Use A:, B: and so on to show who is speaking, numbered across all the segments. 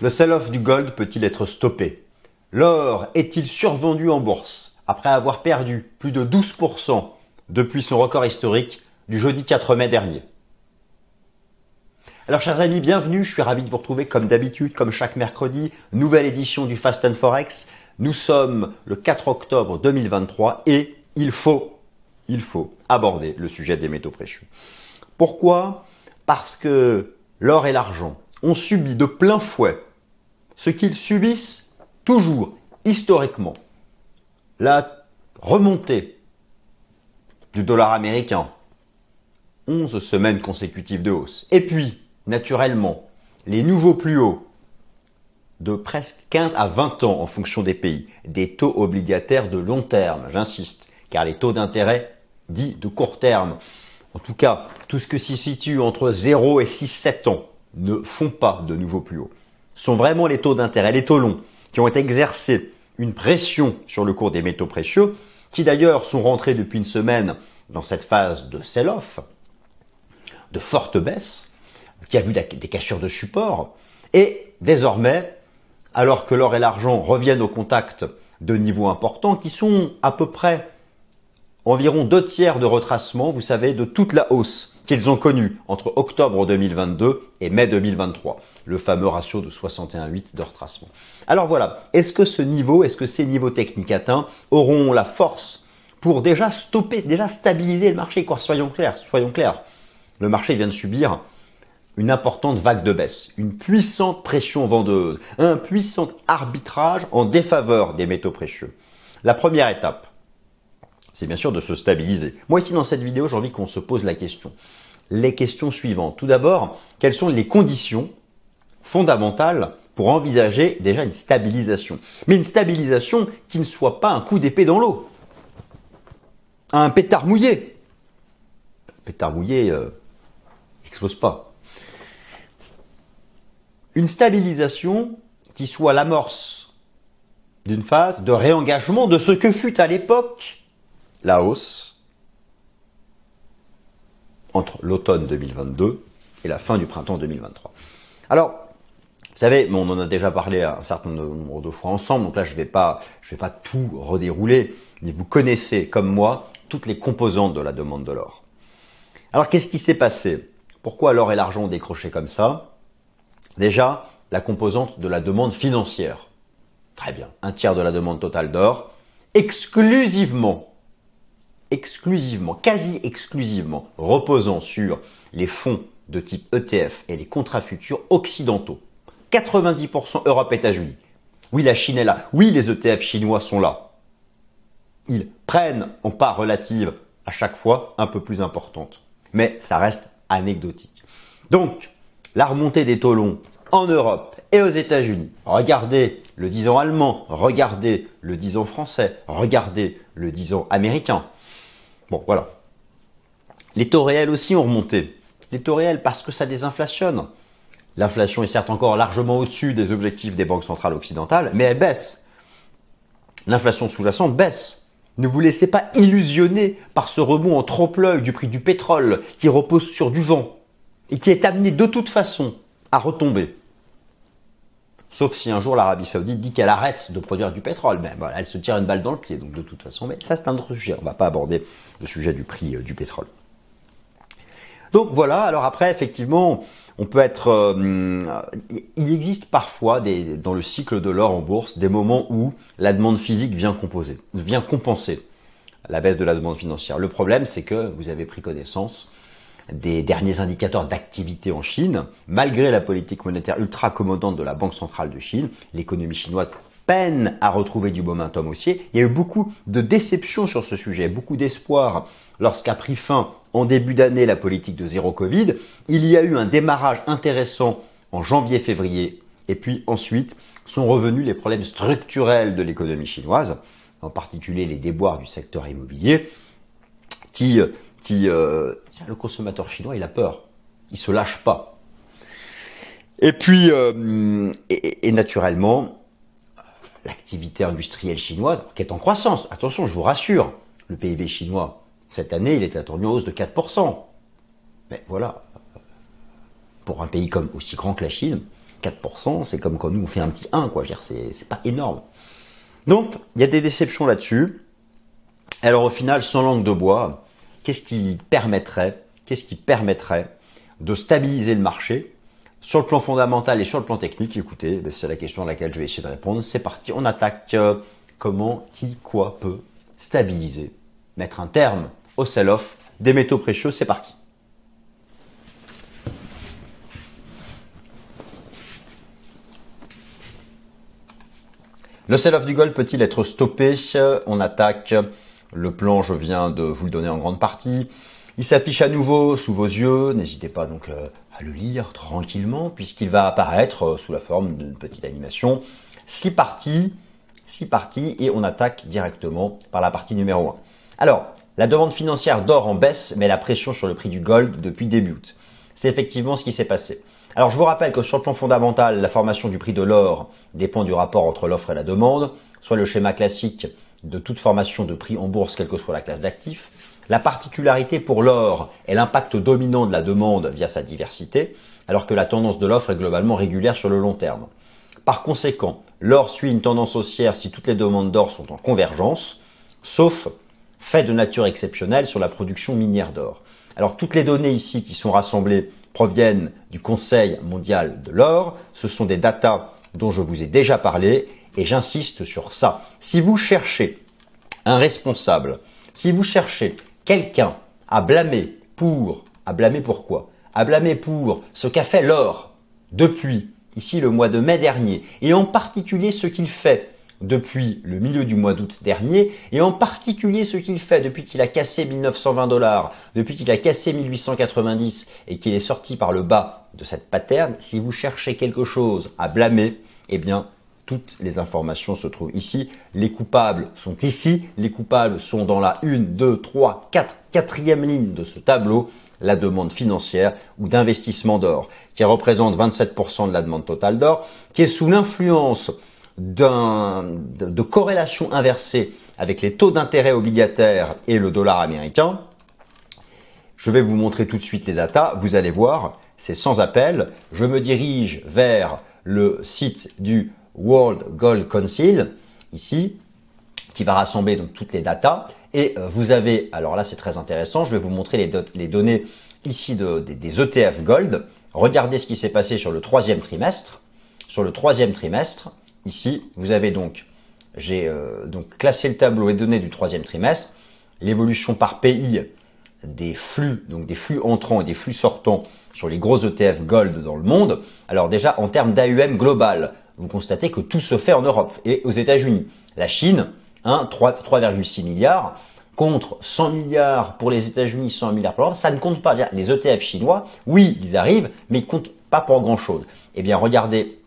A: Le sell-off du gold peut-il être stoppé? L'or est-il survendu en bourse après avoir perdu plus de 12% depuis son record historique du jeudi 4 mai dernier? Alors chers amis, bienvenue, je suis ravi de vous retrouver comme d'habitude, comme chaque mercredi, nouvelle édition du Fast and Forex. Nous sommes le 4 octobre 2023 et il faut, il faut aborder le sujet des métaux précieux. Pourquoi? Parce que l'or et l'argent ont subi de plein fouet ce qu'ils subissent toujours historiquement. La remontée du dollar américain, 11 semaines consécutives de hausse. Et puis, naturellement, les nouveaux plus hauts de presque 15 à 20 ans en fonction des pays, des taux obligataires de long terme, j'insiste, car les taux d'intérêt dits de court terme, en tout cas tout ce que s'y situe entre 0 et 6-7 ans, ne font pas de nouveaux plus hauts sont vraiment les taux d'intérêt, les taux longs, qui ont exercé une pression sur le cours des métaux précieux, qui d'ailleurs sont rentrés depuis une semaine dans cette phase de sell-off, de forte baisse, qui a vu des cassures de support, et désormais, alors que l'or et l'argent reviennent au contact de niveaux importants, qui sont à peu près environ deux tiers de retracement, vous savez, de toute la hausse qu'ils ont connue entre octobre 2022 et mai 2023, le fameux ratio de 61,8 de retracement. Alors voilà, est-ce que ce niveau, est-ce que ces niveaux techniques atteints auront la force pour déjà stopper, déjà stabiliser le marché? Quoi, soyons clairs, soyons clairs. Le marché vient de subir une importante vague de baisse, une puissante pression vendeuse, un puissant arbitrage en défaveur des métaux précieux. La première étape, c'est bien sûr de se stabiliser. Moi ici dans cette vidéo, j'ai envie qu'on se pose la question. Les questions suivantes. Tout d'abord, quelles sont les conditions fondamentales pour envisager déjà une stabilisation? Mais une stabilisation qui ne soit pas un coup d'épée dans l'eau. Un pétard mouillé. pétard mouillé euh, explose pas. Une stabilisation qui soit l'amorce d'une phase de réengagement de ce que fut à l'époque la hausse entre l'automne 2022 et la fin du printemps 2023. Alors, vous savez, on en a déjà parlé un certain nombre de fois ensemble, donc là je ne vais, pas, je vais pas tout redérouler, mais vous connaissez comme moi toutes les composantes de la demande de l'or. Alors qu'est-ce qui s'est passé? Pourquoi l'or et l'argent ont décroché comme ça? Déjà, la composante de la demande financière. Très bien, un tiers de la demande totale d'or, exclusivement exclusivement, quasi exclusivement, reposant sur les fonds de type ETF et les contrats futurs occidentaux. 90% Europe États-Unis. Oui, la Chine est là. Oui, les ETF chinois sont là. Ils prennent en part relative à chaque fois un peu plus importante. Mais ça reste anecdotique. Donc, la remontée des taux longs en Europe et aux États-Unis. Regardez le 10 ans allemand, regardez le 10 ans français, regardez le 10 ans américain. Bon, voilà. Les taux réels aussi ont remonté. Les taux réels parce que ça désinflationne. L'inflation est certes encore largement au-dessus des objectifs des banques centrales occidentales, mais elle baisse. L'inflation sous-jacente baisse. Ne vous laissez pas illusionner par ce rebond en trompe-l'œil du prix du pétrole qui repose sur du vent et qui est amené de toute façon à retomber. Sauf si un jour l'Arabie Saoudite dit qu'elle arrête de produire du pétrole. Ben voilà, elle se tire une balle dans le pied. Donc de toute façon, mais ça c'est un autre sujet. On va pas aborder le sujet du prix euh, du pétrole. Donc voilà. Alors après, effectivement, on peut être. Euh, il existe parfois des, dans le cycle de l'or en bourse des moments où la demande physique vient composer, vient compenser la baisse de la demande financière. Le problème, c'est que vous avez pris connaissance des derniers indicateurs d'activité en Chine, malgré la politique monétaire ultra accommodante de la Banque centrale de Chine, l'économie chinoise peine à retrouver du momentum haussier. Il y a eu beaucoup de déceptions sur ce sujet, beaucoup d'espoir lorsqu'a pris fin en début d'année la politique de zéro Covid. Il y a eu un démarrage intéressant en janvier-février et puis ensuite sont revenus les problèmes structurels de l'économie chinoise, en particulier les déboires du secteur immobilier, qui euh, le consommateur chinois il a peur, il se lâche pas. Et puis euh, et, naturellement l'activité industrielle chinoise qui est en croissance. Attention, je vous rassure, le PIB chinois cette année il est attendu en hausse de 4%. Mais voilà, pour un pays comme aussi grand que la Chine, 4%, c'est comme quand nous on fait un petit 1, quoi. C'est pas énorme. Donc, il y a des déceptions là-dessus. Alors au final, sans langue de bois, qu'est-ce qui permettrait, qu'est-ce qui permettrait de stabiliser le marché sur le plan fondamental et sur le plan technique? Écoutez, ben, c'est la question à laquelle je vais essayer de répondre. C'est parti, on attaque. Euh, comment, qui, quoi peut stabiliser, mettre un terme au sell-off des métaux précieux. C'est parti. Le sell-off du gold peut-il être stoppé? On attaque. Le plan, je viens de vous le donner en grande partie. Il s'affiche à nouveau sous vos yeux. N'hésitez pas donc euh, à le lire tranquillement puisqu'il va apparaître euh, sous la forme d'une petite animation. Six parties, six parties et on attaque directement par la partie numéro 1. Alors, la demande financière d'or en baisse met la pression sur le prix du gold depuis début août. C'est effectivement ce qui s'est passé. Alors je vous rappelle que sur le plan fondamental, la formation du prix de l'or dépend du rapport entre l'offre et la demande, soit le schéma classique de toute formation de prix en bourse, quelle que soit la classe d'actifs. La particularité pour l'or est l'impact dominant de la demande via sa diversité, alors que la tendance de l'offre est globalement régulière sur le long terme. Par conséquent, l'or suit une tendance haussière si toutes les demandes d'or sont en convergence, sauf fait de nature exceptionnelle sur la production minière d'or. Alors toutes les données ici qui sont rassemblées proviennent du Conseil mondial de l'or. Ce sont des datas dont je vous ai déjà parlé et j'insiste sur ça. Si vous cherchez un responsable, si vous cherchez quelqu'un à blâmer pour, à blâmer pourquoi? À blâmer pour ce qu'a fait l'or depuis ici le mois de mai dernier et en particulier ce qu'il fait depuis le milieu du mois d'août dernier, et en particulier ce qu'il fait depuis qu'il a cassé 1920 dollars, depuis qu'il a cassé 1890 et qu'il est sorti par le bas de cette pattern, si vous cherchez quelque chose à blâmer, eh bien, toutes les informations se trouvent ici. Les coupables sont ici. Les coupables sont dans la 1, 2, 3, 4, quatrième ligne de ce tableau la demande financière ou d'investissement d'or, qui représente 27% de la demande totale d'or, qui est sous l'influence de, de corrélation inversée avec les taux d'intérêt obligataires et le dollar américain. Je vais vous montrer tout de suite les datas. Vous allez voir, c'est sans appel. Je me dirige vers le site du World Gold Council, ici, qui va rassembler donc toutes les datas. Et euh, vous avez, alors là c'est très intéressant, je vais vous montrer les, données ici de, des, ETF Gold. Regardez ce qui s'est passé sur le troisième trimestre. Sur le troisième trimestre, Ici, vous avez donc, j'ai euh, donc classé le tableau et données du troisième trimestre, l'évolution par pays des flux, donc des flux entrants et des flux sortants sur les gros ETF Gold dans le monde. Alors déjà, en termes d'AUM global, vous constatez que tout se fait en Europe et aux États-Unis. La Chine, hein, 3,6 milliards contre 100 milliards pour les États-Unis, 100 milliards pour l'Europe, ça ne compte pas. Les ETF chinois, oui, ils arrivent, mais ils comptent pas pour grand-chose. Eh bien, regardez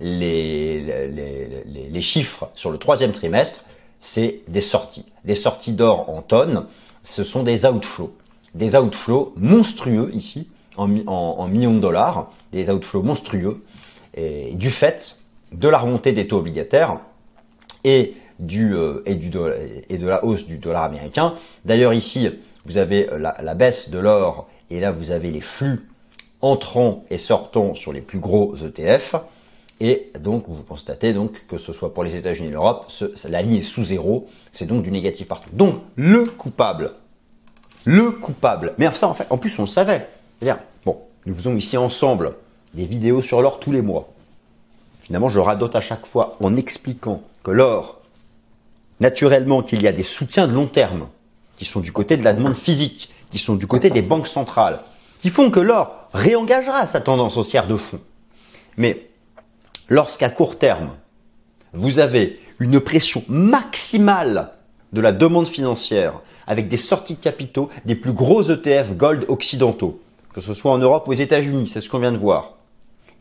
A: les, chiffres sur le troisième trimestre, c'est des sorties. Des sorties d'or en tonnes, ce sont des outflows. Des outflows monstrueux ici, en, millions de dollars, des outflows monstrueux, et, du fait de la remontée des taux obligataires et, du, euh, et, de la hausse du dollar américain. D'ailleurs ici, vous avez la, la baisse de l'or et là vous avez les flux entrants et sortants sur les plus gros ETF. Et donc, vous constatez donc que ce soit pour les États-Unis et l'Europe, la ligne est sous zéro, c'est donc du négatif partout. Donc, le coupable, le coupable, mais ça, en fait, en plus, on le savait. C'est-à-dire, bon, nous faisons ici ensemble des vidéos sur l'or tous les mois. Finalement, je radote à chaque fois en expliquant que l'or, naturellement, qu'il y a des soutiens de long terme qui sont du côté de la demande physique, qui sont du côté des banques centrales, qui font que l'or réengagera sa tendance haussière de fond. Mais lorsqu'à court terme, vous avez une pression maximale de la demande financière avec des sorties de capitaux des plus gros ETF gold occidentaux, que ce soit en Europe ou aux États-Unis, c'est ce qu'on vient de voir.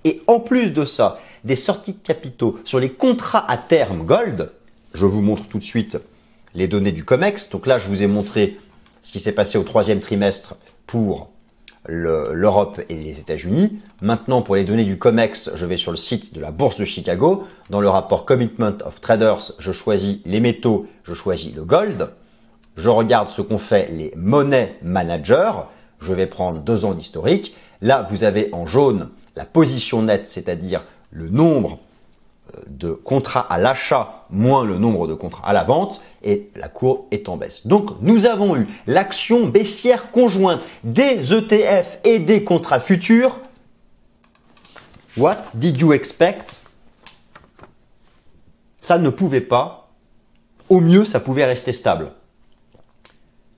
A: Et en plus de ça, des sorties de capitaux sur les contrats à terme gold, je vous montre tout de suite les données du COMEX. Donc là, je vous ai montré ce qui s'est passé au troisième trimestre pour l'Europe et les États-Unis. Maintenant, pour les données du COMEX, je vais sur le site de la Bourse de Chicago. Dans le rapport Commitment of Traders, je choisis les métaux, je choisis le gold. Je regarde ce qu'ont fait les monnaies managers. Je vais prendre deux ans d'historique. Là, vous avez en jaune la position nette, c'est-à-dire le nombre euh, de contrats à l'achat moins le nombre de contrats à la vente, et la courbe est en baisse. Donc nous avons eu l'action baissière conjointe des ETF et des contrats futurs. What did you expect? Ça ne pouvait pas. Au mieux, ça pouvait rester stable.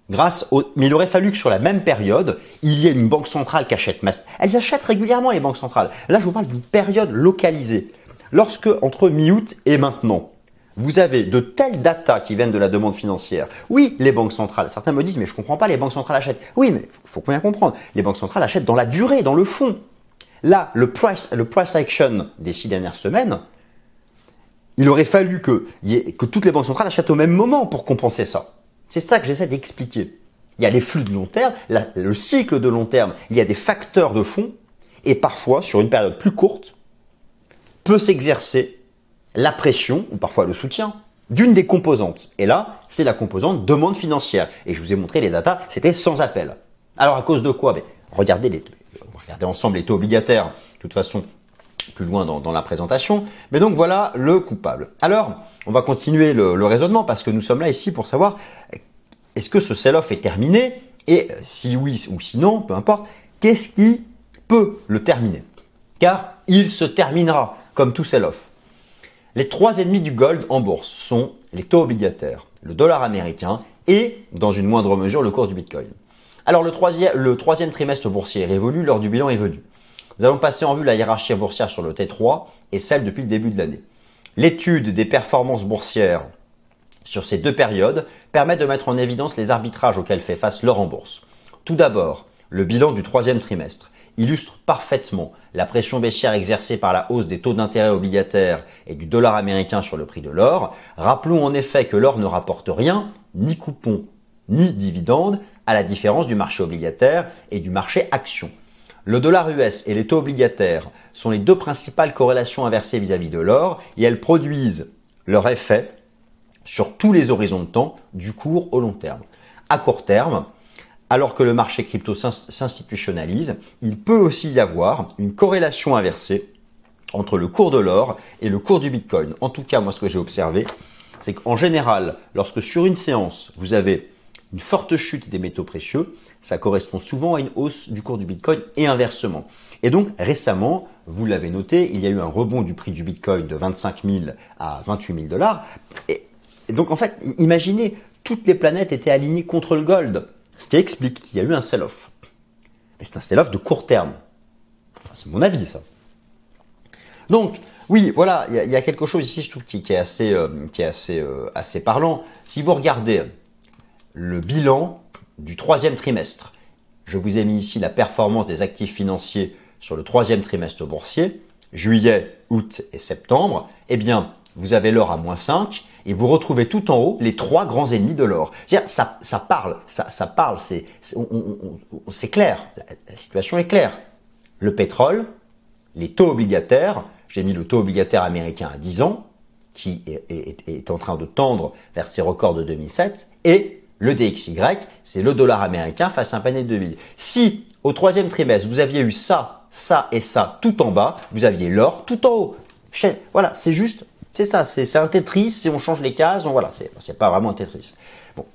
A: Grâce au... Mais il aurait fallu que sur la même période, il y ait une banque centrale qui achète. Elles achètent régulièrement les banques centrales. Là, je vous parle d'une période localisée. Lorsque, entre mi-août et maintenant, vous avez de telles datas qui viennent de la demande financière. Oui, les banques centrales. Certains me disent, mais je comprends pas, les banques centrales achètent. Oui, mais faut bien comprendre. Les banques centrales achètent dans la durée, dans le fond. Là, le price, le price action des six dernières semaines, il aurait fallu que, que toutes les banques centrales achètent au même moment pour compenser ça. C'est ça que j'essaie d'expliquer. Il y a les flux de long terme, le cycle de long terme, il y a des facteurs de fond, et parfois, sur une période plus courte, peut s'exercer la pression, ou parfois le soutien, d'une des composantes. Et là, c'est la composante demande financière. Et je vous ai montré les datas, c'était sans appel. Alors à cause de quoi? Regardez, les, regardez ensemble les taux obligataires, de toute façon, plus loin dans, la présentation. Mais donc voilà le coupable. Alors, on va continuer le, raisonnement parce que nous sommes là ici pour savoir est-ce que ce sell-off est terminé? Et si oui ou sinon, peu importe, qu'est-ce qui peut le terminer? Car il se terminera comme tout sell-off. Les trois ennemis du gold en bourse sont les taux obligataires, le dollar américain et, dans une moindre mesure, le cours du bitcoin. Alors le troisième, le troisième trimestre boursier est révolu, l'heure du bilan est venue. Nous allons passer en vue la hiérarchie boursière sur le T3 et celle depuis le début de l'année. L'étude des performances boursières sur ces deux périodes permet de mettre en évidence les arbitrages auxquels fait face l'or en bourse. Tout d'abord, le bilan du troisième trimestre illustre parfaitement la pression baissière exercée par la hausse des taux d'intérêt obligataires et du dollar américain sur le prix de l'or. Rappelons en effet que l'or ne rapporte rien, ni coupon, ni dividende, à la différence du marché obligataire et du marché action. Le dollar US et les taux obligataires sont les deux principales corrélations inversées vis-à-vis de l'or et elles produisent leur effet sur tous les horizons de temps du court au long terme. À court terme, alors que le marché crypto s'institutionnalise, il peut aussi y avoir une corrélation inversée entre le cours de l'or et le cours du Bitcoin. En tout cas, moi, ce que j'ai observé, c'est qu'en général, lorsque sur une séance, vous avez une forte chute des métaux précieux, ça correspond souvent à une hausse du cours du Bitcoin et inversement. Et donc récemment, vous l'avez noté, il y a eu un rebond du prix du Bitcoin de 25 000 à 28 000 dollars. Et, donc en fait, imaginez, toutes les planètes étaient alignées contre le gold. Ce qui explique qu'il y a eu un sell-off. Mais c'est un sell-off de court terme. c'est mon avis ça. Donc, oui, voilà, il y, a quelque chose ici, je trouve, qui, est assez, euh, qui est assez, euh, assez parlant. Si vous regardez le bilan du troisième trimestre. Je vous ai mis ici la performance des actifs financiers sur le troisième trimestre boursier, juillet, août et septembre. Eh bien, vous avez l'or à moins 5 et vous retrouvez tout en haut les trois grands ennemis de l'or. Ça, ça parle, ça, ça parle, c'est, clair, la, situation est claire. Le pétrole, les taux obligataires, j'ai mis le taux obligataire américain à 10 ans, qui est, est en train de tendre vers ses records de 2007, et le DXY, c'est le dollar américain face à un panier de devises. Si au troisième trimestre, vous aviez eu ça, ça et ça tout en bas, vous aviez l'or tout en haut. Voilà, c'est juste, c'est ça, c'est un Tetris, si on change les cases, voilà, c'est pas vraiment un Tetris. Bon.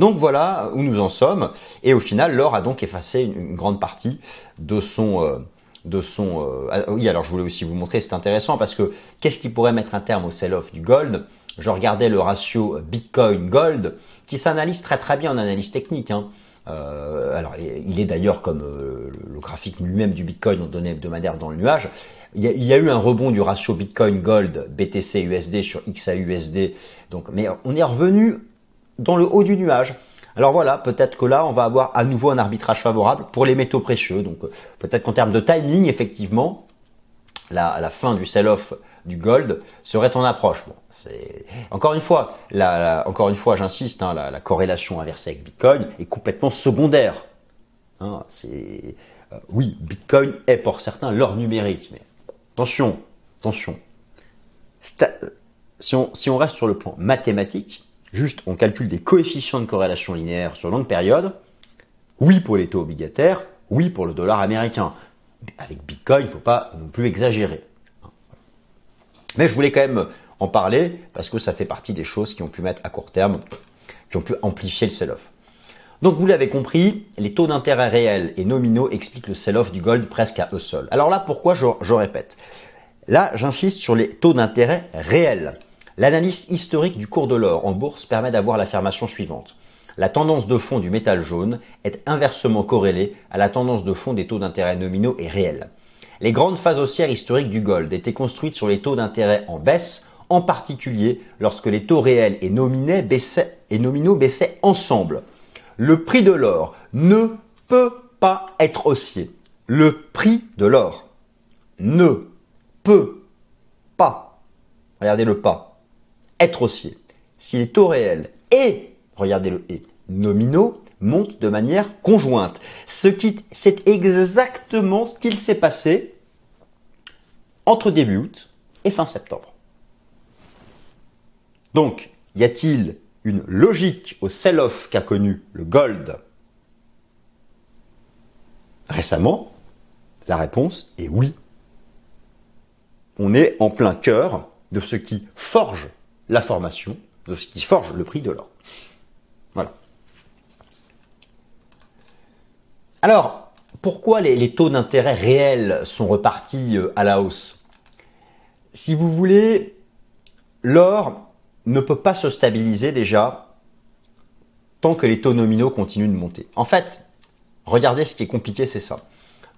A: Donc voilà où nous en sommes. Et au final, l'or a donc effacé une, grande partie de son... Euh, de son euh, ah, oui, alors je voulais aussi vous montrer, c'est intéressant parce que qu'est-ce qui pourrait mettre un terme au sell-off du gold? Je regardais le ratio Bitcoin-Gold, qui s'analyse très très bien en analyse technique. Hein. Euh, alors, il est d'ailleurs comme euh, le graphique lui-même du Bitcoin en données hebdomadaires dans le nuage. Il y, a, eu un rebond du ratio Bitcoin-Gold, BTC-USD sur XAUSD. Donc, mais on est revenu dans le haut du nuage. Alors voilà, peut-être que là, on va avoir à nouveau un arbitrage favorable pour les métaux précieux. Donc, euh, peut-être qu'en termes de timing, effectivement, la fin du sell-off du gold serait en approche. C'est encore une fois, encore une fois, j'insiste, hein, la, corrélation inversée avec Bitcoin est complètement secondaire. Hein, c'est euh, oui, Bitcoin est pour certains l'or numérique, mais attention, attention. si on, reste sur le point mathématique, juste on calcule des coefficients de corrélation linéaire sur longue période, oui pour les taux obligataires, oui pour le dollar américain. avec Bitcoin, il ne faut pas non plus exagérer. Mais je voulais quand même en parler parce que ça fait partie des choses qui ont pu mettre à court terme, qui ont pu amplifier le sell-off. Donc vous l'avez compris, les taux d'intérêt réels et nominaux expliquent le sell-off du gold presque à eux seuls. Alors là, pourquoi je, répète? Là, j'insiste sur les taux d'intérêt réels. L'analyse historique du cours de l'or en bourse permet d'avoir l'affirmation suivante. La tendance de fond du métal jaune est inversement corrélée à la tendance de fond des taux d'intérêt nominaux et réels. Les grandes phases haussières historiques du gold étaient construites sur les taux d'intérêt en baisse, en particulier lorsque les taux réels et, nominaux baissaient ensemble. Le prix de l'or ne peut pas être haussier. Le prix de l'or ne peut pas, regardez le pas, être haussier. Si les taux réels et, regardez le et, nominaux montent de manière conjointe. Ce qui, c'est exactement ce qu'il s'est passé entre début août et fin septembre. Donc, y a-t-il une logique au sell-off qu'a connu le gold récemment? La réponse est oui. On est en plein cœur de ce qui forge la formation, de ce qui forge le prix de l'or. Voilà. Alors, pourquoi les, taux d'intérêt réels sont repartis euh, à la hausse? Si vous voulez, l'or ne peut pas se stabiliser déjà tant que les taux nominaux continuent de monter. En fait, regardez ce qui est compliqué, c'est ça.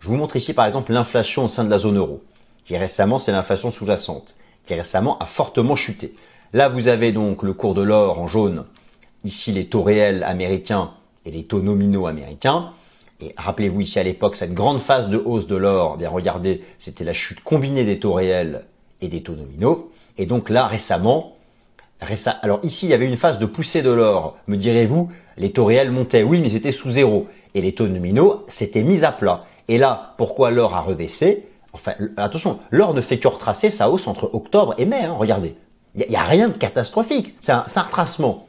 A: Je vous montre ici par exemple l'inflation au sein de la zone euro, qui récemment c'est l'inflation sous-jacente, qui récemment a fortement chuté. Là, vous avez donc le cours de l'or en jaune, ici les taux réels américains et les taux nominaux américains. Et rappelez-vous ici à l'époque, cette grande phase de hausse de l'or, eh bien regardez, c'était la chute combinée des taux réels et des taux nominaux. Et donc là, récemment, alors ici, il y avait une phase de poussée de l'or. Me direz-vous, les taux réels montaient. Oui, mais c'était sous zéro. Et les taux nominaux s'étaient mis à plat. Et là, pourquoi l'or a rebaissé? Enfin, attention, l'or ne fait que retracer sa hausse entre octobre et mai. Hein, regardez, il n'y a, rien de catastrophique. C'est un, retracement.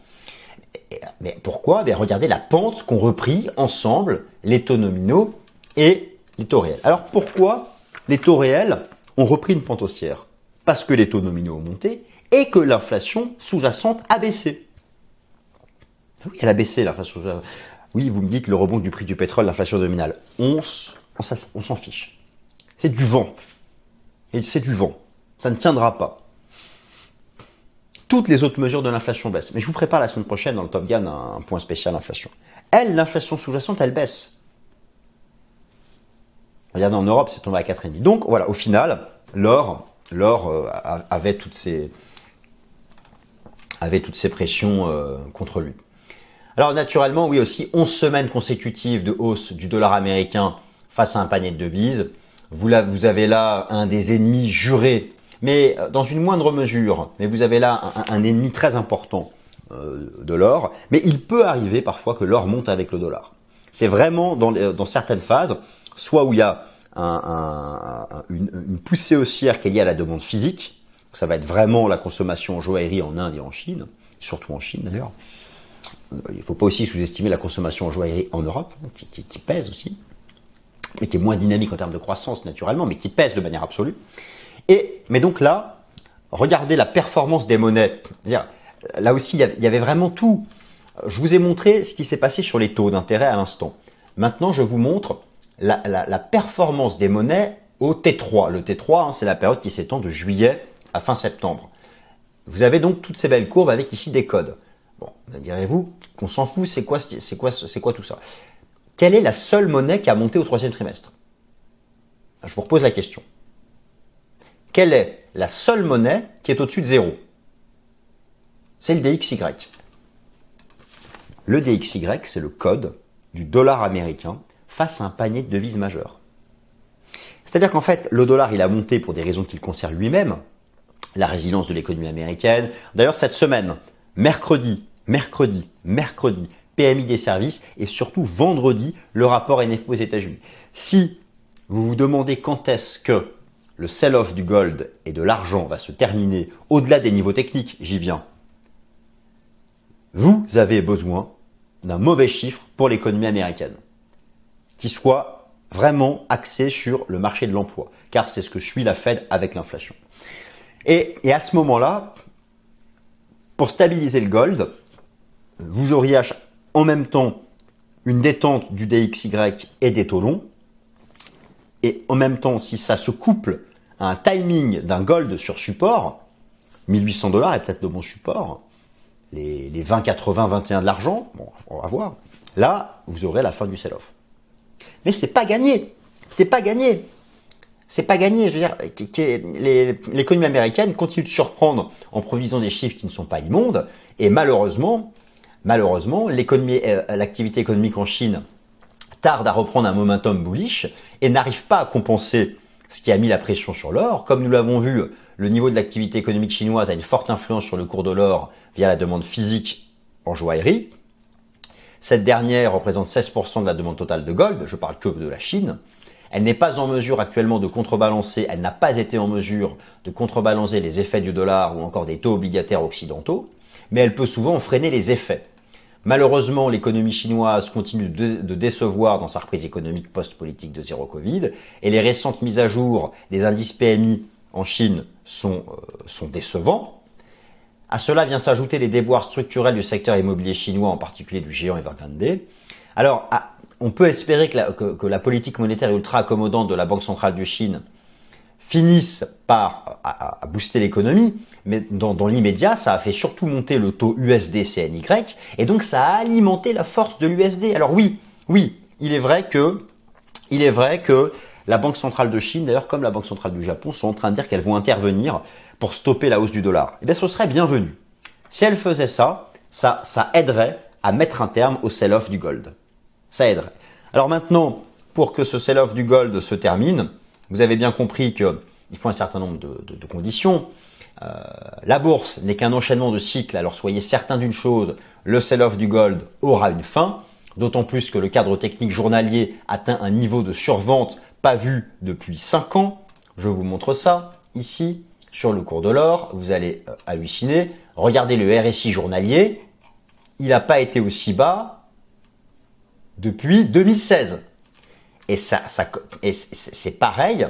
A: Mais pourquoi ben, Regardez la pente qu'ont repris ensemble les taux nominaux et les taux réels. Alors pourquoi les taux réels ont repris une pente haussière? Parce que les taux nominaux ont monté et que l'inflation sous-jacente a baissé. Oui, elle a baissé l'inflation sous-jacente. Oui, vous me dites le rebond du prix du pétrole, l'inflation nominale. On s'en fiche. C'est du vent. Et c'est du vent. Ça ne tiendra pas. Toutes les autres mesures de l'inflation baissent. Mais je vous prépare la semaine prochaine dans le Top Gun un point spécial inflation. Elle, l'inflation sous-jacente, elle baisse. Regardez, en Europe, c'est tombé à 4,5. Donc voilà, au final, l'or, euh, avait toutes ces, avait toutes pressions euh, contre lui. Alors naturellement, oui aussi, 11 semaines consécutives de hausse du dollar américain face à un panier de devises. Vous, vous avez là un des ennemis jurés, mais euh, dans une moindre mesure. Mais vous avez là un, ennemi très important euh, de l'or. Mais il peut arriver parfois que l'or monte avec le dollar. C'est vraiment dans, certaines phases, soit où il y a une, poussée haussière qui est liée à la demande physique, ça va être vraiment la consommation en joaillerie en Inde et en Chine, surtout en Chine d'ailleurs. Euh, il ne faut pas aussi sous-estimer la consommation en joaillerie en Europe, hein, qui, pèse aussi, mais qui est moins dynamique en termes de croissance naturellement, mais qui pèse de manière absolue. Et, mais donc là, regardez la performance des monnaies. Là aussi, il y avait vraiment tout. Je vous ai montré ce qui s'est passé sur les taux d'intérêt à l'instant. Maintenant, je vous montre la, performance des monnaies au T3. Le T3, hein, c'est la période qui s'étend de juillet à fin septembre. Vous avez donc toutes ces belles courbes avec ici des codes. Bon, direz-vous qu'on s'en fout, c'est quoi, c'est quoi, c'est quoi tout ça? Quelle est la seule monnaie qui a monté au troisième trimestre? Je vous repose la question. Quelle est la seule monnaie qui est au-dessus de zéro? C'est le DXY. Le DXY, c'est le code du dollar américain face à un panier de devises majeures. C'est-à-dire qu'en fait, le dollar, il a monté pour des raisons qu'il concerne lui-même, la résilience de l'économie américaine. D'ailleurs, cette semaine, mercredi, mercredi, mercredi, PMI des services et surtout vendredi, le rapport NFO aux États-Unis. Si vous vous demandez quand est-ce que le sell-off du gold et de l'argent va se terminer au-delà des niveaux techniques, j'y viens. Vous avez besoin d'un mauvais chiffre pour l'économie américaine, qui soit vraiment axé sur le marché de l'emploi, car c'est ce que suit la Fed avec l'inflation. Et, à ce moment-là, pour stabiliser le gold, vous auriez en même temps une détente du DXY et des taux longs, et en même temps, si ça se couple à un timing d'un gold sur support, 1800 dollars est peut-être de bon support, les, les 20, 80, 21 de l'argent, bon, on va voir. Là, vous aurez la fin du sell-off. Mais c'est pas gagné. C'est pas gagné. C'est pas gagné. Je veux dire, l'économie américaine continue de surprendre en produisant des chiffres qui ne sont pas immondes. Et malheureusement, malheureusement, l'économie, euh, l'activité économique en Chine tarde à reprendre un momentum bullish et n'arrive pas à compenser ce qui a mis la pression sur l'or. Comme nous l'avons vu, le niveau de l'activité économique chinoise a une forte influence sur le cours de l'or via la demande physique en joaillerie. Cette dernière représente 16% de la demande totale de gold, je parle que de la Chine. Elle n'est pas en mesure actuellement de contrebalancer, elle n'a pas été en mesure de contrebalancer les effets du dollar ou encore des taux obligataires occidentaux, mais elle peut souvent freiner les effets. Malheureusement, l'économie chinoise continue de, décevoir dans sa reprise économique post-politique de zéro Covid, et les récentes mises à jour des indices PMI en Chine sont, euh, sont décevants. À cela vient s'ajouter les déboires structurels du secteur immobilier chinois, en particulier du géant Evergrande. Alors, on peut espérer que la, politique monétaire ultra accommodante de la Banque centrale de Chine finisse par à, booster l'économie, mais dans, l'immédiat, ça a fait surtout monter le taux USD-CNY, et donc ça a alimenté la force de l'USD. Alors oui, oui, il est vrai que, il est vrai que la Banque centrale de Chine, d'ailleurs comme la Banque centrale du Japon, sont en train de dire qu'elles vont intervenir pour stopper la hausse du dollar. Eh bien, ce serait bienvenu. Si elles faisaient ça, ça, ça aiderait à mettre un terme au sell-off du gold. Ça aiderait. Alors maintenant, pour que ce sell-off du gold se termine, vous avez bien compris qu'il faut un certain nombre de, conditions. Euh, la bourse n'est qu'un enchaînement de cycles, alors soyez certain d'une chose, le sell-off du gold aura une fin, d'autant plus que le cadre technique journalier atteint un niveau de survente pas vu depuis 5 ans. Je vous montre ça ici sur le cours de l'or, vous allez euh, halluciner. Regardez le RSI journalier, il n'a pas été aussi bas depuis 2016. Et ça, c'est pareil,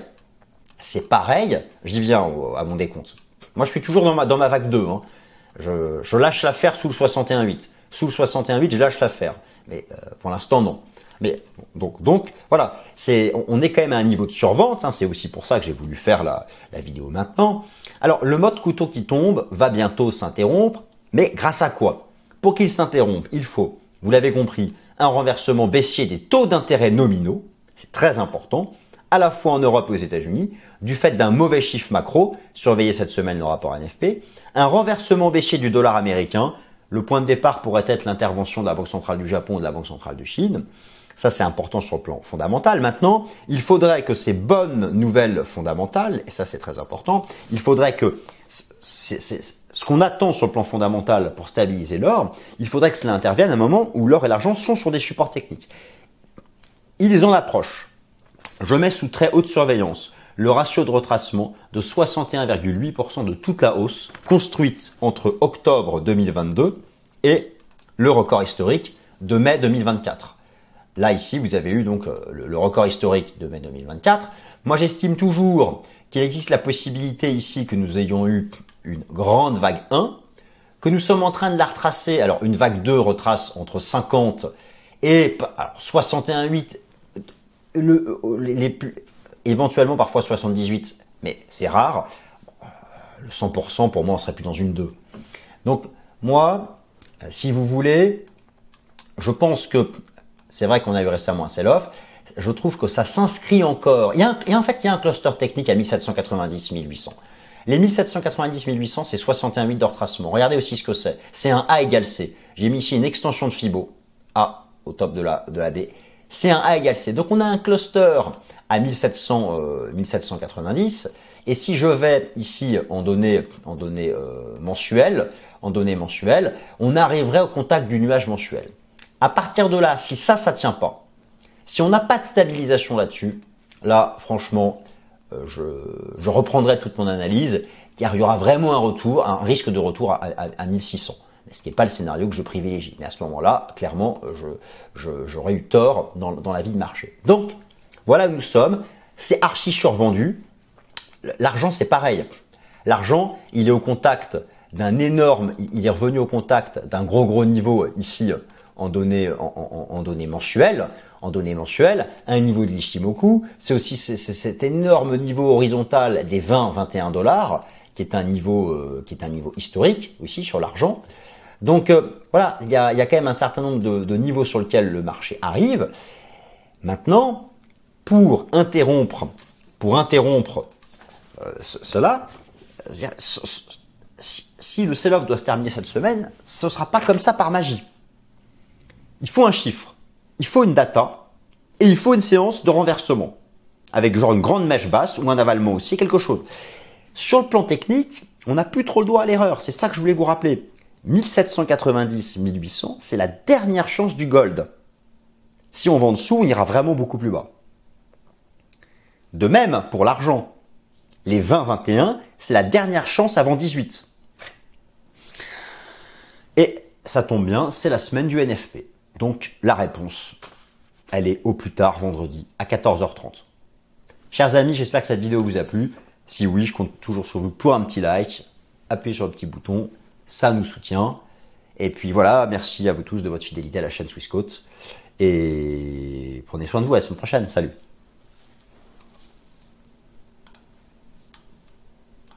A: c'est pareil, j'y viens à mon décompte. Moi, je suis toujours dans ma, dans ma vague 2. Hein. Je, je lâche l'affaire sous le 61.8. Sous le 61.8, je lâche l'affaire. Mais euh, pour l'instant, non. Mais donc, donc voilà, on est quand même à un niveau de survente. Hein, c'est aussi pour ça que j'ai voulu faire la, la vidéo maintenant. Alors, le mode couteau qui tombe va bientôt s'interrompre, mais grâce à quoi? Pour qu'il s'interrompe, il faut, vous l'avez compris, un renversement baissier des taux d'intérêt nominaux. C'est très important, à la fois en Europe et aux États-Unis, du fait d'un mauvais chiffre macro, surveillez cette semaine le rapport NFP, un renversement baissier du dollar américain. Le point de départ pourrait être l'intervention de la Banque centrale du Japon ou de la Banque centrale de Chine. Ça, c'est important sur le plan fondamental. Maintenant, il faudrait que ces bonnes nouvelles fondamentales, et ça, c'est très important, il faudrait que ce qu'on attend sur le plan fondamental pour stabiliser l'or, il faudrait que cela intervienne à un moment où l'or et l'argent sont sur des supports techniques. Ils en approchent. Je mets sous très haute surveillance le ratio de retracement de 61,8% de toute la hausse construite entre octobre 2022 et le record historique de mai 2024. Là, ici, vous avez eu donc euh, le, record historique de mai 2024. Moi, j'estime toujours qu'il existe la possibilité ici que nous ayons eu une grande vague 1, que nous sommes en train de la retracer. Alors, une vague 2 retrace entre 50 et alors, 61,8, le, les, éventuellement parfois 78, mais c'est rare. Le 100% pour moi, on serait plus dans une 2. Donc, moi, si vous voulez, je pense que c'est vrai qu'on a eu récemment un sell-off. Je trouve que ça s'inscrit encore. Il y, a en fait, il y a un cluster technique à 1790-1800. Les 1790-1800, c'est 61,8 de retracement. Regardez aussi ce que c'est. C'est un A égale C. J'ai mis ici une extension de Fibo. A au top de la, de la. C'est un A égale C. Donc on a un cluster à 1700, 1790. Euh, Et si je vais ici en données, en données euh, mensuelles, en données mensuelles, on arriverait au contact du nuage mensuel. À partir de là, si ça, ça tient pas, si on n'a pas de stabilisation là-dessus, là, franchement, euh, je, reprendrai toute mon analyse, car il y aura vraiment un retour, un risque de retour à, 1600. Ce qui n'est pas le scénario que je privilégie. Mais à ce moment-là, clairement, j'aurais eu tort dans, la vie de marché. Donc, Voilà où nous sommes. C'est archi survendu. L'argent, c'est pareil. L'argent, il est au contact d'un énorme, il est revenu au contact d'un gros gros niveau ici en données, en, données mensuelles, en données mensuelles, un niveau de l'Ishimoku, c'est aussi cet énorme niveau horizontal des 20-21 dollars, qui est un niveau, euh, qui est un niveau historique aussi sur l'argent. Donc euh, voilà, il y a, quand même un certain nombre de, niveaux sur lesquels le marché arrive. Maintenant, pour interrompre, pour interrompre euh, cela, si, le sell-off doit se terminer cette semaine, ce ne sera pas comme ça par magie. Il faut un chiffre, il faut une data, et il faut une séance de renversement, avec genre une grande mèche basse ou un avalement aussi, quelque chose. Sur le plan technique, on n'a plus trop le doigt à l'erreur, c'est ça que je voulais vous rappeler. 1790-1800, c'est la dernière chance du gold. Si on vend dessous, on ira vraiment beaucoup plus bas. De même pour l'argent. Les 20-21, c'est la dernière chance avant 18. Et ça tombe bien, c'est la semaine du NFP. Donc la réponse, elle est au plus tard vendredi à 14h30. Chers amis, j'espère que cette vidéo vous a plu. Si oui, je compte toujours sur vous pour un petit like. Appuyez sur le petit bouton, ça nous soutient. Et puis voilà, merci à vous tous de votre fidélité à la chaîne Swissquote. Et prenez soin de vous, à la semaine prochaine. Salut